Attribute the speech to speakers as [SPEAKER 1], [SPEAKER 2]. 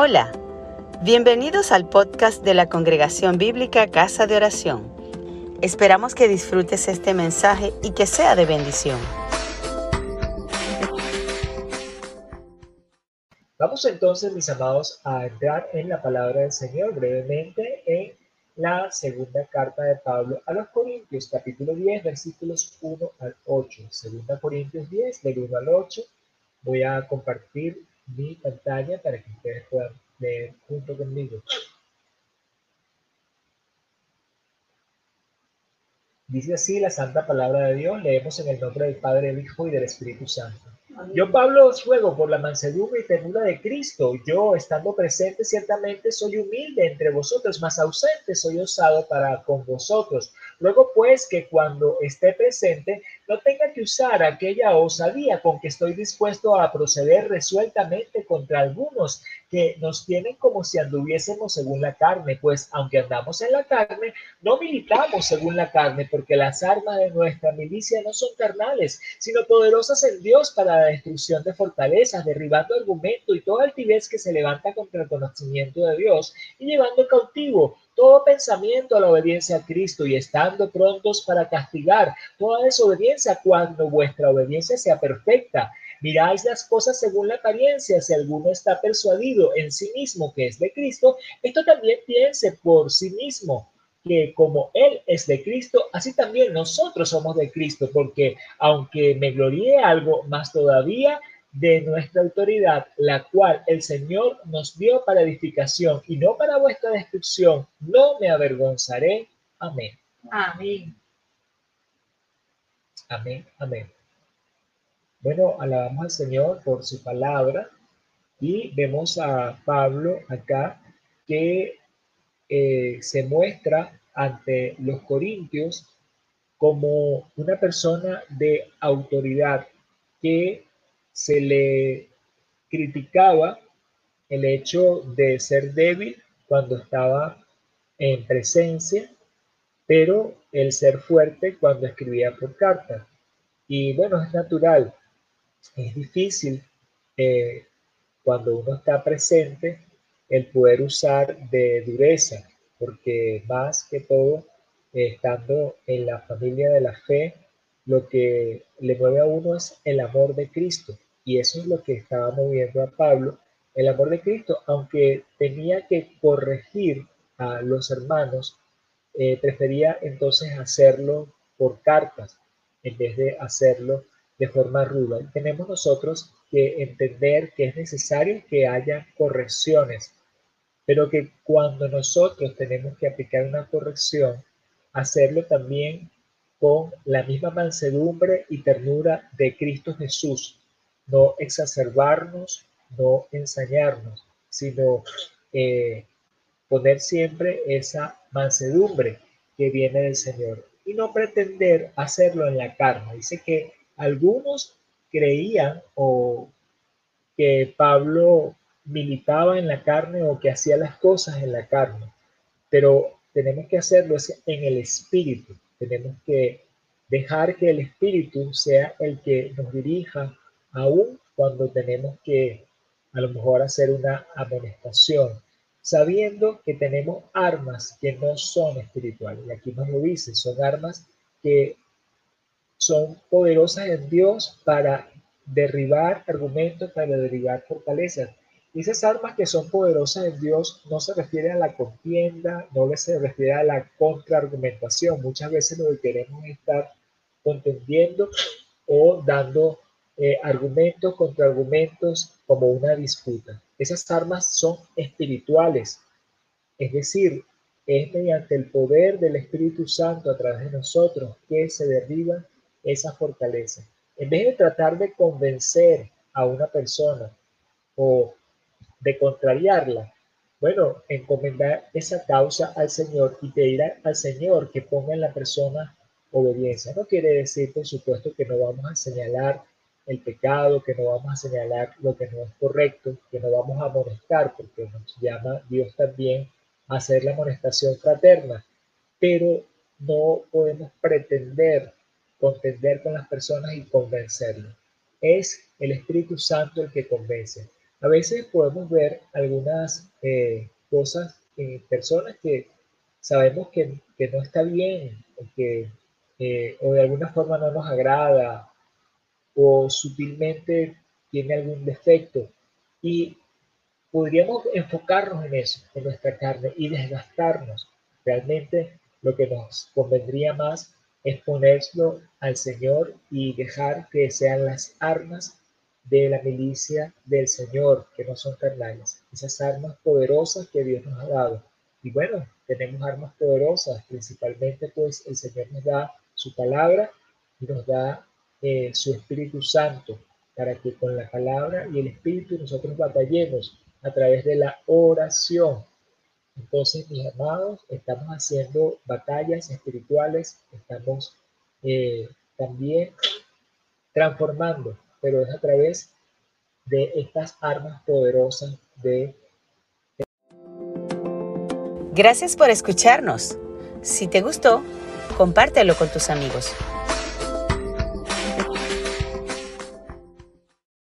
[SPEAKER 1] Hola, bienvenidos al podcast de la Congregación Bíblica Casa de Oración. Esperamos que disfrutes este mensaje y que sea de bendición.
[SPEAKER 2] Vamos entonces, mis amados, a entrar en la palabra del Señor brevemente en la segunda carta de Pablo a los Corintios, capítulo 10, versículos 1 al 8. Segunda Corintios 10, del 1 al 8. Voy a compartir mi pantalla para que ustedes puedan leer junto conmigo. Dice así la santa palabra de Dios, leemos en el nombre del Padre, del Hijo y del Espíritu Santo. Yo, Pablo, os ruego por la mansedumbre y ternura de Cristo. Yo, estando presente, ciertamente soy humilde entre vosotros, mas ausente soy osado para con vosotros. Luego, pues, que cuando esté presente, no tenga que usar aquella osadía con que estoy dispuesto a proceder resueltamente contra algunos que nos tienen como si anduviésemos según la carne, pues aunque andamos en la carne, no militamos según la carne, porque las armas de nuestra milicia no son carnales, sino poderosas en Dios para la destrucción de fortalezas, derribando argumento y toda altivez que se levanta contra el conocimiento de Dios y llevando cautivo todo pensamiento a la obediencia a Cristo y estando prontos para castigar toda desobediencia cuando vuestra obediencia sea perfecta. Miráis las cosas según la apariencia. Si alguno está persuadido en sí mismo que es de Cristo, esto también piense por sí mismo que como Él es de Cristo, así también nosotros somos de Cristo, porque aunque me gloríe algo, más todavía de nuestra autoridad, la cual el Señor nos dio para edificación y no para vuestra destrucción, no me avergonzaré. Amén.
[SPEAKER 3] Amén.
[SPEAKER 2] Amén. Amén. Bueno, alabamos al Señor por su palabra y vemos a Pablo acá que eh, se muestra ante los corintios como una persona de autoridad que se le criticaba el hecho de ser débil cuando estaba en presencia, pero el ser fuerte cuando escribía por carta. Y bueno, es natural, es difícil eh, cuando uno está presente el poder usar de dureza, porque más que todo, estando en la familia de la fe, lo que le mueve a uno es el amor de Cristo. Y eso es lo que estaba moviendo a Pablo, el amor de Cristo, aunque tenía que corregir a los hermanos, eh, prefería entonces hacerlo por cartas en vez de hacerlo de forma ruda. tenemos nosotros que entender que es necesario que haya correcciones, pero que cuando nosotros tenemos que aplicar una corrección, hacerlo también con la misma mansedumbre y ternura de Cristo Jesús, no exacerbarnos, no ensañarnos, sino eh, poner siempre esa mansedumbre que viene del Señor y no pretender hacerlo en la carne. Dice que algunos creían o que Pablo militaba en la carne o que hacía las cosas en la carne, pero tenemos que hacerlo en el espíritu. Tenemos que dejar que el espíritu sea el que nos dirija aún cuando tenemos que a lo mejor hacer una amonestación, sabiendo que tenemos armas que no son espirituales. Y aquí nos lo dice, son armas que son poderosas en Dios para derribar argumentos, para derribar fortalezas. Y esas armas que son poderosas en Dios no se refiere a la contienda, no se refiere a la contraargumentación. Muchas veces lo que queremos es estar contendiendo o dando eh, argumentos contra argumentos como una disputa. Esas armas son espirituales, es decir, es mediante el poder del Espíritu Santo a través de nosotros que se derriba esa fortaleza. En vez de tratar de convencer a una persona o de contrariarla, bueno, encomendar esa causa al Señor y pedir al Señor que ponga en la persona obediencia. No quiere decir, por supuesto, que no vamos a señalar el pecado, que no vamos a señalar lo que no es correcto, que no vamos a amonestar, porque nos llama Dios también a hacer la amonestación fraterna, pero no podemos pretender contender con las personas y convencerlos. Es el Espíritu Santo el que convence. A veces podemos ver algunas eh, cosas en personas que sabemos que, no está bien que eh, o de alguna forma no nos agrada o sutilmente tiene algún defecto y podríamos enfocarnos en eso, en nuestra carne y desgastarnos. Realmente lo que nos convendría más es ponerlo al Señor y dejar que sean las armas de la milicia del Señor, que no son carnales, esas armas poderosas que Dios nos ha dado. Y bueno, tenemos armas poderosas, principalmente pues el Señor nos da su palabra y nos da eh, su Espíritu Santo para que con la palabra y el Espíritu nosotros batallemos a través de la oración. Entonces, mis amados, estamos haciendo batallas espirituales, estamos eh, también transformando, pero es a través de estas armas poderosas de...
[SPEAKER 1] Gracias por escucharnos. Si te gustó, compártelo con tus amigos.